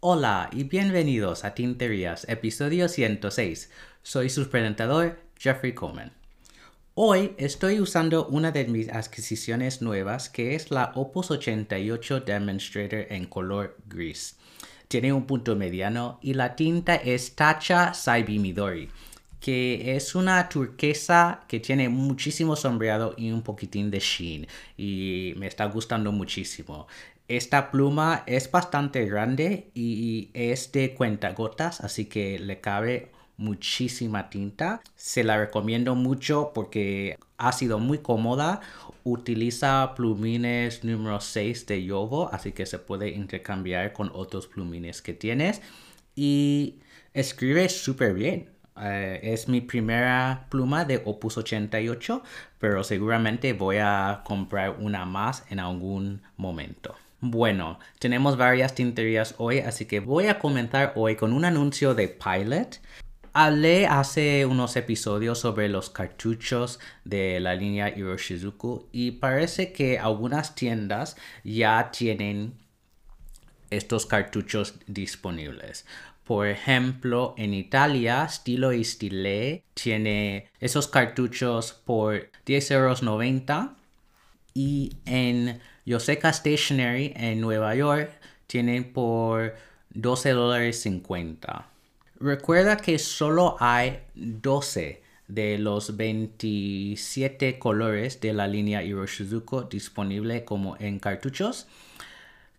Hola y bienvenidos a Tinterías, episodio 106. Soy su presentador, Jeffrey Coleman. Hoy estoy usando una de mis adquisiciones nuevas que es la Opus 88 Demonstrator en color gris. Tiene un punto mediano y la tinta es Tacha Saibi Midori, que es una turquesa que tiene muchísimo sombreado y un poquitín de sheen y me está gustando muchísimo. Esta pluma es bastante grande y es de cuentagotas, así que le cabe muchísima tinta. Se la recomiendo mucho porque ha sido muy cómoda. Utiliza plumines número 6 de Yovo, así que se puede intercambiar con otros plumines que tienes. Y escribe súper bien. Eh, es mi primera pluma de Opus 88, pero seguramente voy a comprar una más en algún momento. Bueno, tenemos varias tinterías hoy, así que voy a comenzar hoy con un anuncio de Pilot. Hablé hace unos episodios sobre los cartuchos de la línea Hiroshizuku y parece que algunas tiendas ya tienen estos cartuchos disponibles. Por ejemplo, en Italia, Stilo y Stile tiene esos cartuchos por 10,90 euros y en Yoseka Stationery en Nueva York tienen por 12 dólares 50. Recuerda que solo hay 12 de los 27 colores de la línea Hiroshizuku disponible como en cartuchos.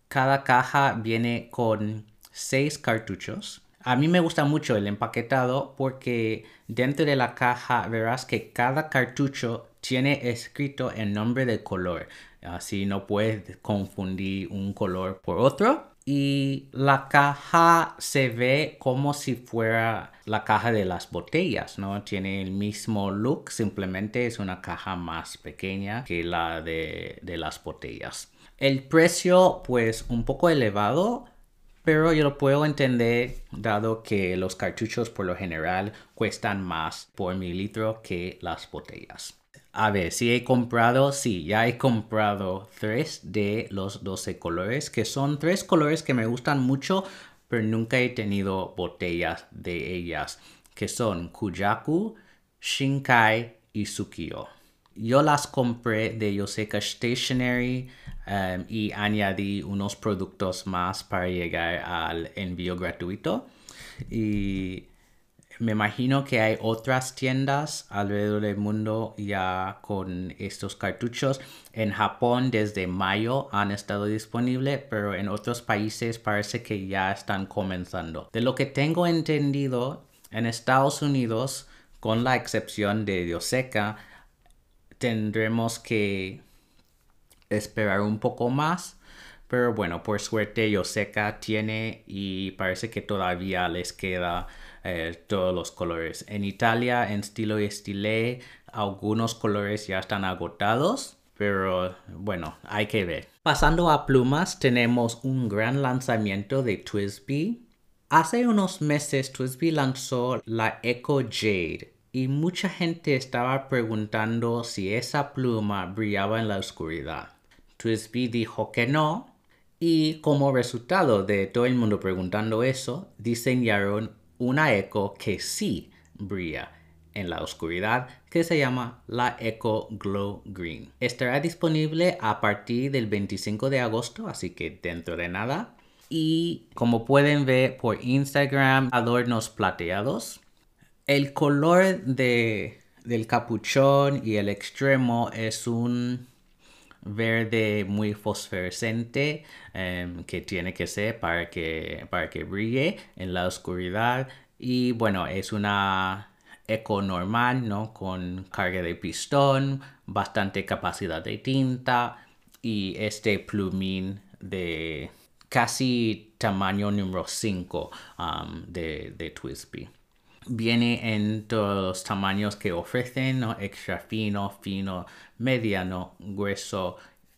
Cada caja viene con 6 cartuchos. A mí me gusta mucho el empaquetado porque dentro de la caja verás que cada cartucho tiene escrito el nombre del color. Así no puedes confundir un color por otro y la caja se ve como si fuera la caja de las botellas, ¿no? Tiene el mismo look, simplemente es una caja más pequeña que la de, de las botellas. El precio, pues, un poco elevado, pero yo lo puedo entender dado que los cartuchos por lo general cuestan más por mililitro que las botellas. A ver, si he comprado, sí, ya he comprado tres de los 12 colores, que son tres colores que me gustan mucho, pero nunca he tenido botellas de ellas, que son Kujaku, Shinkai y Sukiyo. Yo las compré de Yoseka Stationery um, y añadí unos productos más para llegar al envío gratuito. Y me imagino que hay otras tiendas alrededor del mundo ya con estos cartuchos. En Japón desde mayo han estado disponibles, pero en otros países parece que ya están comenzando. De lo que tengo entendido, en Estados Unidos, con la excepción de Dioseca, tendremos que esperar un poco más. Pero bueno, por suerte Yoseca tiene y parece que todavía les queda eh, todos los colores. En Italia, en estilo y estile, algunos colores ya están agotados, pero bueno, hay que ver. Pasando a plumas, tenemos un gran lanzamiento de Twisby. Hace unos meses Twisby lanzó la Echo Jade y mucha gente estaba preguntando si esa pluma brillaba en la oscuridad. Twisby dijo que no, y como resultado de todo el mundo preguntando eso, diseñaron una eco que sí brilla en la oscuridad que se llama la Eco Glow Green. Estará disponible a partir del 25 de agosto, así que dentro de nada. Y como pueden ver por Instagram, adornos plateados. El color de, del capuchón y el extremo es un verde muy fosforescente em, que tiene que ser para que, para que brille en la oscuridad. Y bueno es una eco normal no con carga de pistón bastante capacidad de tinta y este plumín de casi tamaño número 5 um, de, de Twisby viene en todos los tamaños que ofrecen, ¿no? extra fino, fino, mediano, grueso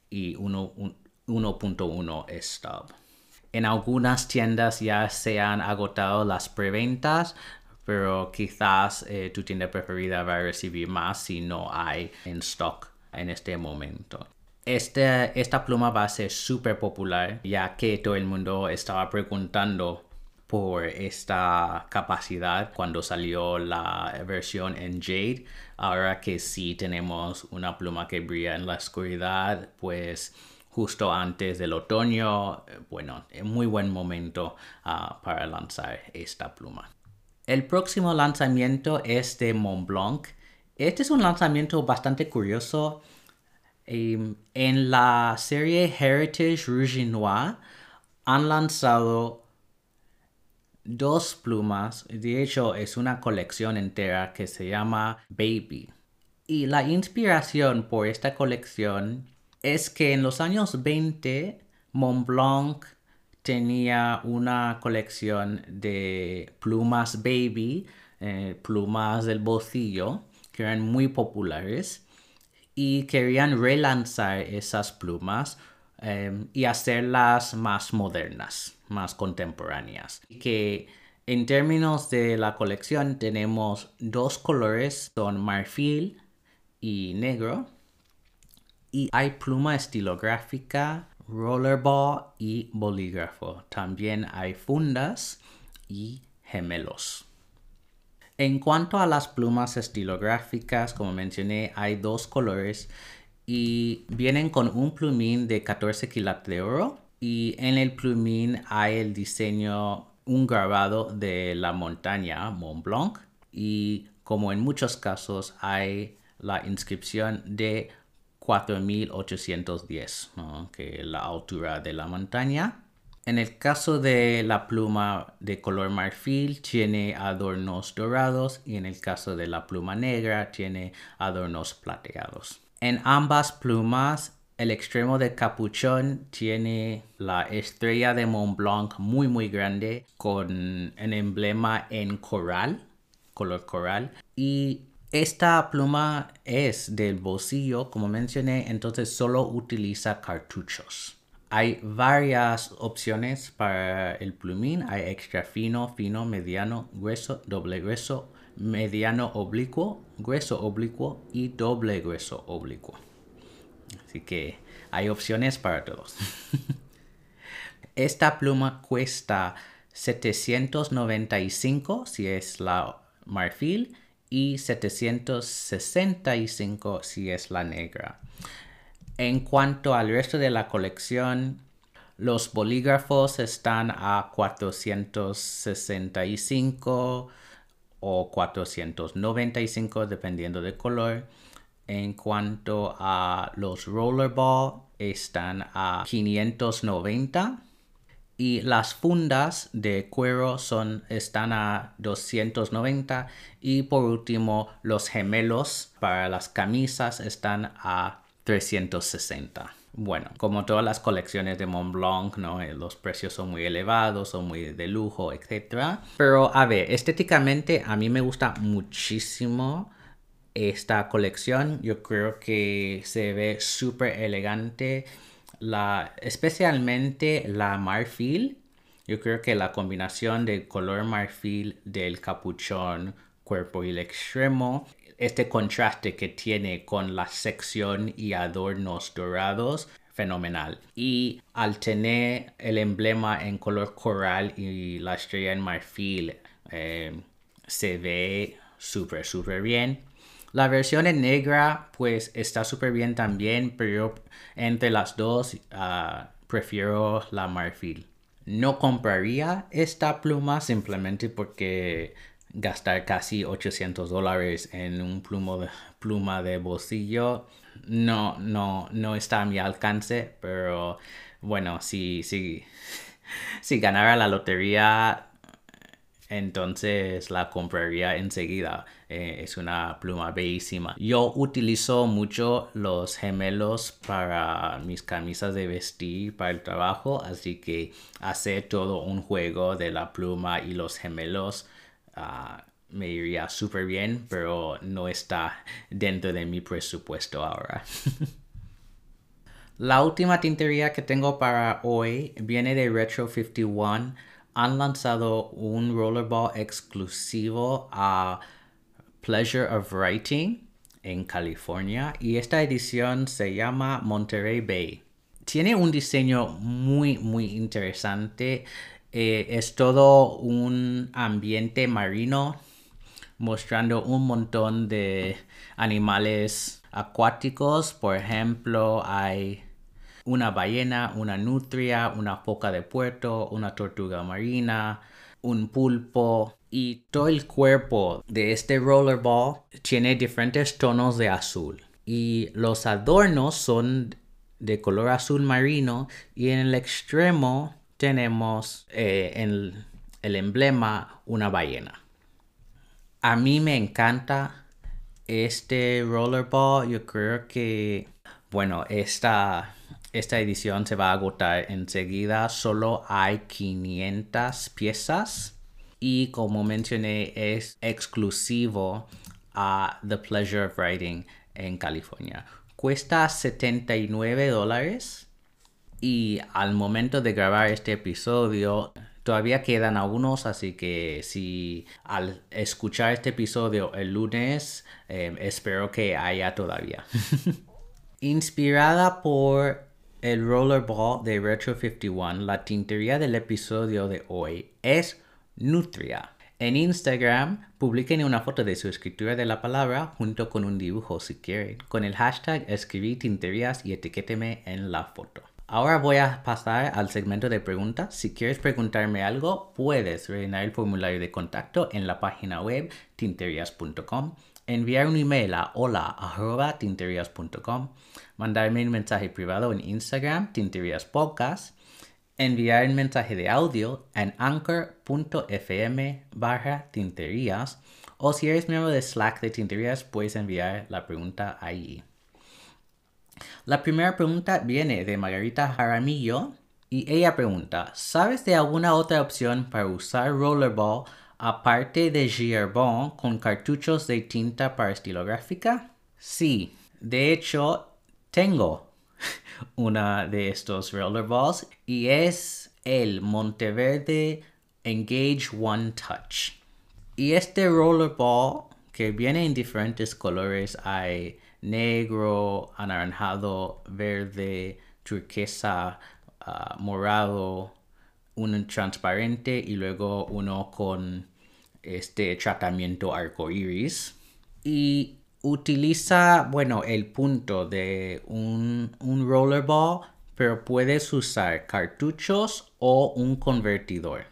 y 1.1 stub. En algunas tiendas ya se han agotado las preventas, pero quizás eh, tu tienda preferida va a recibir más si no hay en stock en este momento. Este, esta pluma va a ser súper popular ya que todo el mundo estaba preguntando por esta capacidad cuando salió la versión en Jade. Ahora que sí tenemos una pluma que brilla en la oscuridad, pues justo antes del otoño, bueno, muy buen momento ah, para lanzar esta pluma. El próximo lanzamiento es de Montblanc. Este es un lanzamiento bastante curioso. Em, en la serie Heritage Rouge Noir han lanzado dos plumas. De hecho, es una colección entera que se llama Baby. Y la inspiración por esta colección es que en los años 20 Montblanc tenía una colección de plumas baby, eh, plumas del bolsillo, que eran muy populares y querían relanzar esas plumas em, y hacerlas más modernas, más contemporáneas. Que en términos de la colección tenemos dos colores, son marfil y negro. Y hay pluma estilográfica, rollerball y bolígrafo. También hay fundas y gemelos. En cuanto a las plumas estilográficas, como mencioné, hay dos colores y vienen con un plumín de 14 quilates de oro y en el plumín hay el diseño, un grabado de la montaña Mont Blanc y como en muchos casos hay la inscripción de 4810, que es la altura de la montaña. En el caso de la pluma de color marfil tiene adornos dorados y en el caso de la pluma negra tiene adornos plateados. En ambas plumas el extremo de capuchón tiene la estrella de Mont Blanc muy muy grande con un emblema en coral, color coral y esta pluma es del bolsillo, como mencioné, entonces solo utiliza cartuchos. Hay varias opciones para el plumín. Hay extra fino, fino, mediano, grueso, doble grueso, mediano oblicuo, grueso oblicuo y doble grueso oblicuo. Así que hay opciones para todos. Esta pluma cuesta 795 si es la marfil y 765 si es la negra. En cuanto al resto de la colección, los bolígrafos están a 465 o 495 dependiendo del color. En cuanto a los rollerball, están a 590 y las fundas de cuero son, están a 290 y por último los gemelos para las camisas están a 360. Bueno, como todas las colecciones de Montblanc, ¿no? Eh, los precios son muy elevados, son muy de lujo, etc. Pero a ver, estéticamente a mí me gusta muchísimo esta colección. Yo creo que se ve súper elegante especialmente la marfil. Yo creo que la combinación del color marfil del capuchón, cuerpo y el extremo, este contraste que tiene con la sección y adornos dorados, fenomenal. Y al tener el emblema en color coral y la estrella en marfil, eh, se ve súper, súper bien. La versión en negra pues está súper bien también, pero entre las dos ah, prefiero la marfil. No compraría esta pluma simplemente porque gastar casi 800 dólares en un plumo de, pluma de bolsillo no, no, no está a mi alcance, pero bueno, si, si, si ganara la lotería entonces la compraría enseguida. Eh, es una pluma bellísima. Yo utilizo mucho los gemelos para mis camisas de vestir para el trabajo, así que hacer todo un juego de la pluma y los gemelos ah, me iría súper bien, pero no está dentro de mi presupuesto ahora. La última tintería que tengo para hoy viene de Retro 51 han lanzado un rollerball exclusivo a Pleasure of Writing en California y esta edición se llama Monterey Bay. Tiene un diseño muy muy interesante. Eh, es todo un ambiente marino mostrando un montón de animales acuáticos. Por ejemplo, hay una ballena, una nutria, una foca de puerto, una tortuga marina, un pulpo y todo el cuerpo de este rollerball tiene diferentes tonos de azul y los adornos son de color azul marino y en el extremo tenemos eh, en el emblema una ballena. A mí me encanta este rollerball. Yo creo que, bueno, esta, esta edición se va a agotar enseguida. Solo hay 500 piezas. Y como mencioné, es exclusivo a The Pleasure of Writing en California. Cuesta 79 dólares. Y al momento de grabar este episodio, Todavía quedan algunos, así que si al escuchar este episodio el lunes, em, espero que haya todavía. Inspirada por el rollerball de Retro 51, la tintería del episodio de hoy es Nutria. En Instagram, publiquen una foto de su escritura de la palabra junto con un dibujo si quieren, con el hashtag escribí tinterías y etiquéteme en la foto. Ahora voy a pasar al segmento de preguntas. Si quieres preguntarme algo, puedes rellenar el formulario de contacto en la página web tinterias.com, enviar un email a hola.tinterias.com, mandarme un mensaje privado en Instagram, Tinterias Podcast, enviar un mensaje de audio en anchor.fm barra tinterías o si eres miembro de Slack de Tinterias, puedes enviar la pregunta ahí. La primera pregunta viene de Margarita Jaramillo y ella pregunta, ¿sabes de alguna otra opción para usar Rollerball aparte de Gearbon con cartuchos de tinta para estilográfica? Sí, de hecho tengo una de estos Rollerballs y es el Monteverde Engage One Touch. Y este Rollerball que viene en diferentes colores hay negro, anaranjado, verde, turquesa, ah, morado, uno transparente y luego uno con este tratamiento arcoíris. Y utiliza, bueno, el punto de un, un rollerball, pero puedes usar cartuchos o un convertidor.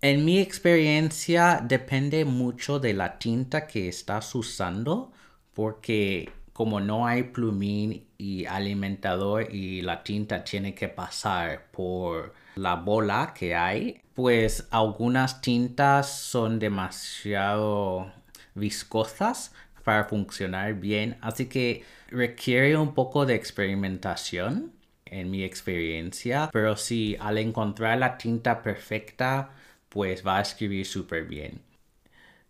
En mi experiencia depende mucho de la tinta que estás usando porque como no hay plumín y alimentador y la tinta tiene que pasar por la bola que hay, pues algunas tintas son demasiado viscosas para funcionar bien, así que requiere un poco de experimentación en mi experiencia, pero si al encontrar la tinta perfecta, pues va a escribir súper bien.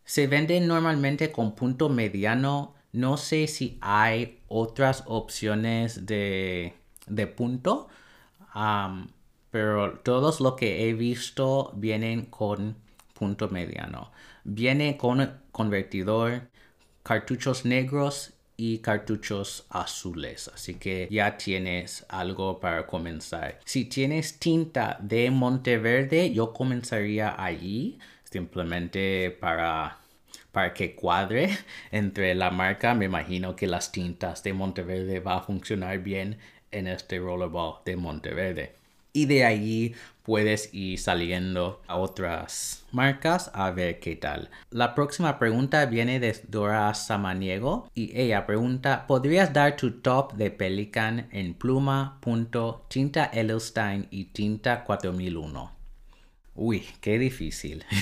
Se venden normalmente con punto mediano no sé si hay otras opciones de, punto, pero todos lo que he visto vienen con punto mediano. Viene con convertidor, cartuchos negros y cartuchos azules. Así que ya tienes algo para comenzar. Si tienes tinta de Monteverde, yo comenzaría allí simplemente para para que cuadre entre la marca. Me imagino que las tintas de Monteverde va a funcionar bien en este rollerball de Monteverde. Y de allí puedes ir saliendo a otras marcas a ver qué tal. La próxima pregunta viene de Dora Samaniego y ella pregunta, ¿podrías dar tu top de Pelican en pluma, punto, tinta Edelstein y tinta 4001? Uy, qué difícil.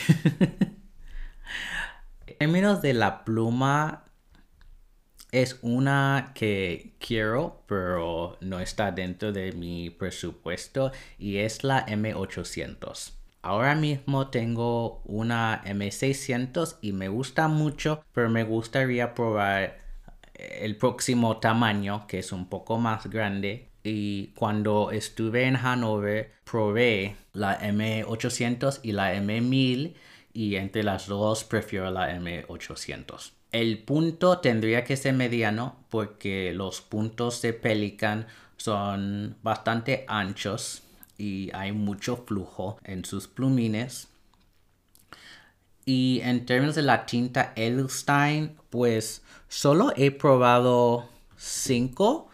En términos de la pluma, es una que quiero, pero no está dentro de mi presupuesto y es la M800. Ahora mismo tengo una M600 y me gusta mucho, pero me gustaría probar el próximo tamaño que es un poco más grande y cuando estuve en Hanover probé la M800 y la M1000 y entre las dos prefiero la M800. El punto tendría que ser mediano porque los puntos de Pelican son bastante anchos y hay mucho flujo en sus plumines. Y en términos de la tinta Edelstein, pues solo he probado 5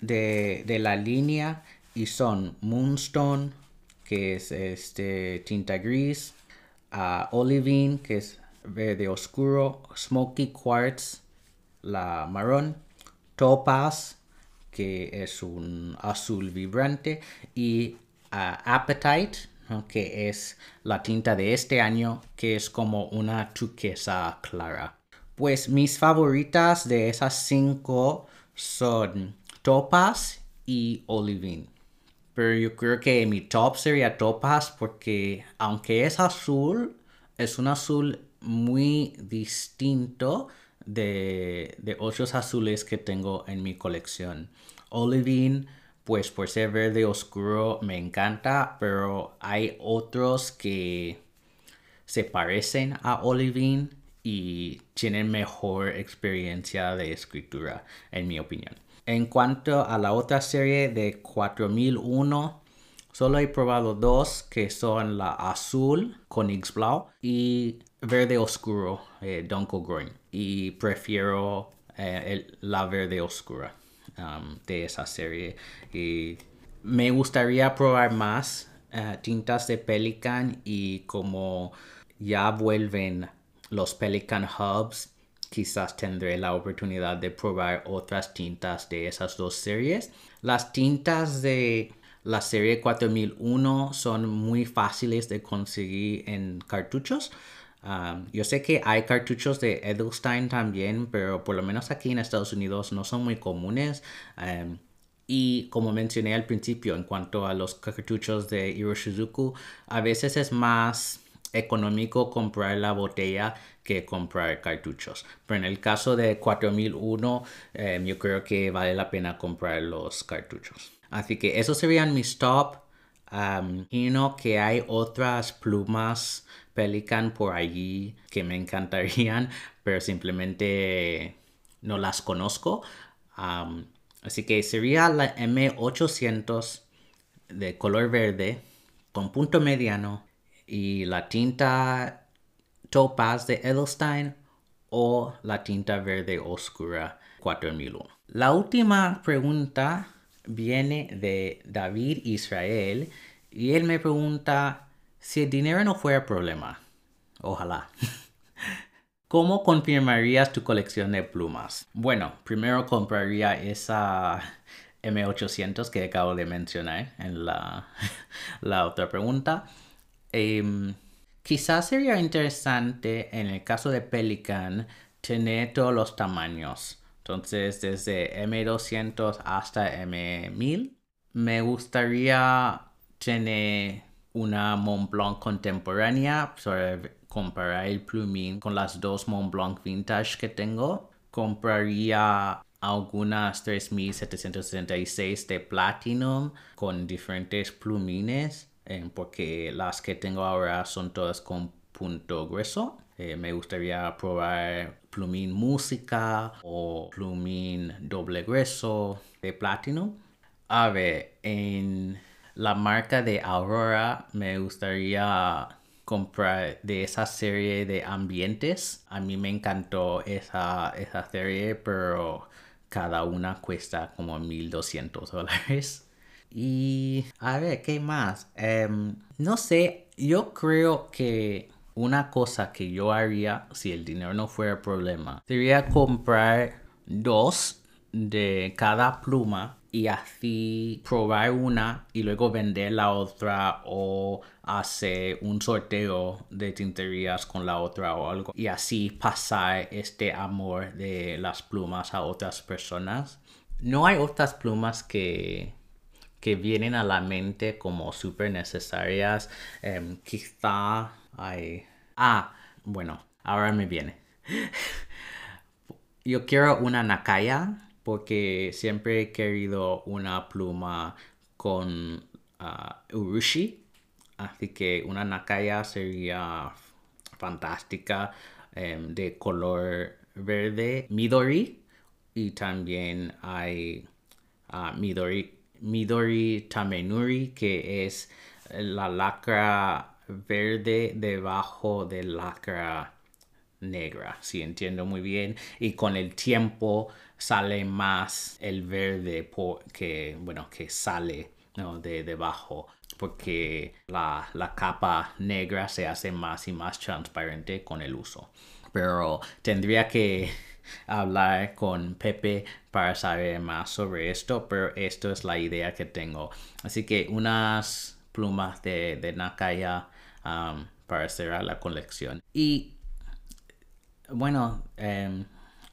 de, la línea y son Moonstone, que es este tinta gris, uh, Olivine, que es verde oscuro, Smoky Quartz, la marrón, Topaz, que es un azul vibrante, y uh, Appetite, que es la tinta de este año, que es como una turquesa clara. Pues mis favoritas de esas cinco son Topaz y Olivine. Pero yo creo que mi top sería Topaz porque aunque es azul, es un azul muy distinto de, de otros azules que tengo en mi colección. Olivine, pues por ser verde oscuro me encanta, pero hay otros que se parecen a Olivine y tienen mejor experiencia de escritura, en mi opinión. En cuanto a la otra serie de 4001, solo he probado dos que son la azul con Blau y verde oscuro, eh, Green. Y prefiero eh, la verde oscura um, de esa serie. Y me gustaría probar más eh, tintas de Pelican y como ya vuelven los Pelican Hubs quizás tendré la oportunidad de probar otras tintas de esas dos series. Las tintas de la serie 4001 son muy fáciles de conseguir en cartuchos. Um, yo sé que hay cartuchos de Edelstein también, pero por lo menos aquí en Estados Unidos no son muy comunes. Um, y como mencioné al principio, en cuanto a los cartuchos de Hiroshizuku, a veces es más económico comprar la botella que comprar cartuchos. Pero en el caso de 4001, em, yo creo que vale la pena comprar los cartuchos. Así que esos serían mis top. y no que hay otras plumas Pelican por allí que me encantarían, pero simplemente no las conozco. así que sería la M800 de color verde con punto mediano y la tinta topaz de Edelstein o la tinta verde oscura 4001. La última pregunta viene de David Israel y él me pregunta si el dinero no fuera problema. Ojalá. ¿Cómo confirmarías tu colección de plumas? Bueno, primero compraría esa M800 que acabo de mencionar en la, la otra pregunta. Em, quizás sería interesante en el caso de Pelican tener todos los tamaños. Entonces, desde M200 hasta M1000. Me gustaría tener una Montblanc contemporánea para comparar el plumín con las dos Montblanc vintage que tengo. Compraría algunas 3766 de Platinum con diferentes plumines eh, porque las que tengo ahora son todas con punto grueso. Eh, me gustaría probar plumín música o plumín doble grueso de platino. A ver, en la marca de Aurora me gustaría comprar de esa serie de ambientes. A mí me encantó esa, esa serie, pero cada una cuesta como 1200 dólares. Y a ver, ¿qué más? Em, no sé, yo creo que una cosa que yo haría si el dinero no fuera problema sería comprar dos de cada pluma y así probar una y luego vender la otra o hacer un sorteo de tinterías con la otra o algo y así pasar este amor de las plumas a otras personas. No hay otras plumas que que vienen a la mente como súper necesarias. Em, quizá hay... Ah, bueno, ahora me viene. Yo quiero una Nakaya porque siempre he querido una pluma con ah, urushi. Así que una nakaya sería fantástica em, de color verde midori. Y también hay ah, midori, midori tamenuri que es la lacra verde debajo de lacra negra, si entiendo muy bien, y con el tiempo sale más el verde que, bueno, que sale de debajo, porque la, la capa negra se hace más y más transparente con el uso. Pero tendría que hablar con Pepe para saber más sobre esto, pero esto es la idea que tengo. Así que unas plumas de, de Nakaya um, para cerrar la colección. Y bueno, em,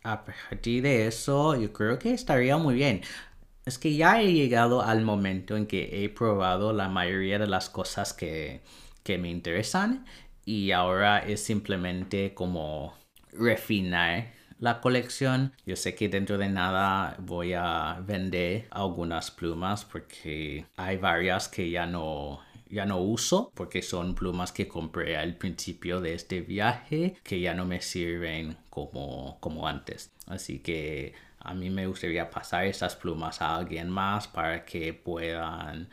a partir de eso, yo creo que estaría muy bien. Es que ya he llegado al momento en que he probado la mayoría de las cosas que, que me interesan y ahora es simplemente como refinar la colección. Yo sé que dentro de nada voy a vender algunas plumas porque hay varias que ya no ya no uso porque son plumas que compré al principio de este viaje que ya no me sirven como, como antes. Así que a mí me gustaría pasar esas plumas a alguien más para que puedan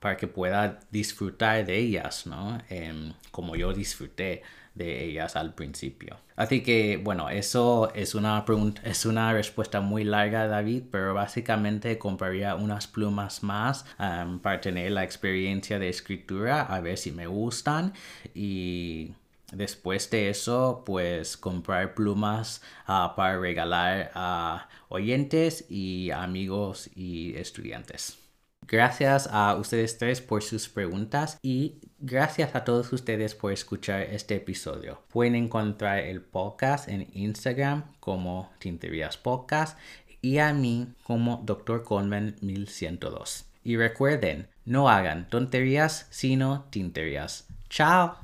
para que pueda disfrutar de ellas, ¿no? Em, como yo disfruté de ellas al principio. Así que, bueno, eso es una pregunta, es una respuesta muy larga, David, pero básicamente compraría unas plumas más um, para tener la experiencia de escritura, a ver si me gustan y Después de eso, pues comprar plumas uh, para regalar a oyentes y amigos y estudiantes. Gracias a ustedes tres por sus preguntas y gracias a todos ustedes por escuchar este episodio. Pueden encontrar el podcast en Instagram como Tinterías Podcast y a mí como Dr. Coleman 1102. Y recuerden, no hagan tonterías sino tinterías. ¡Chao!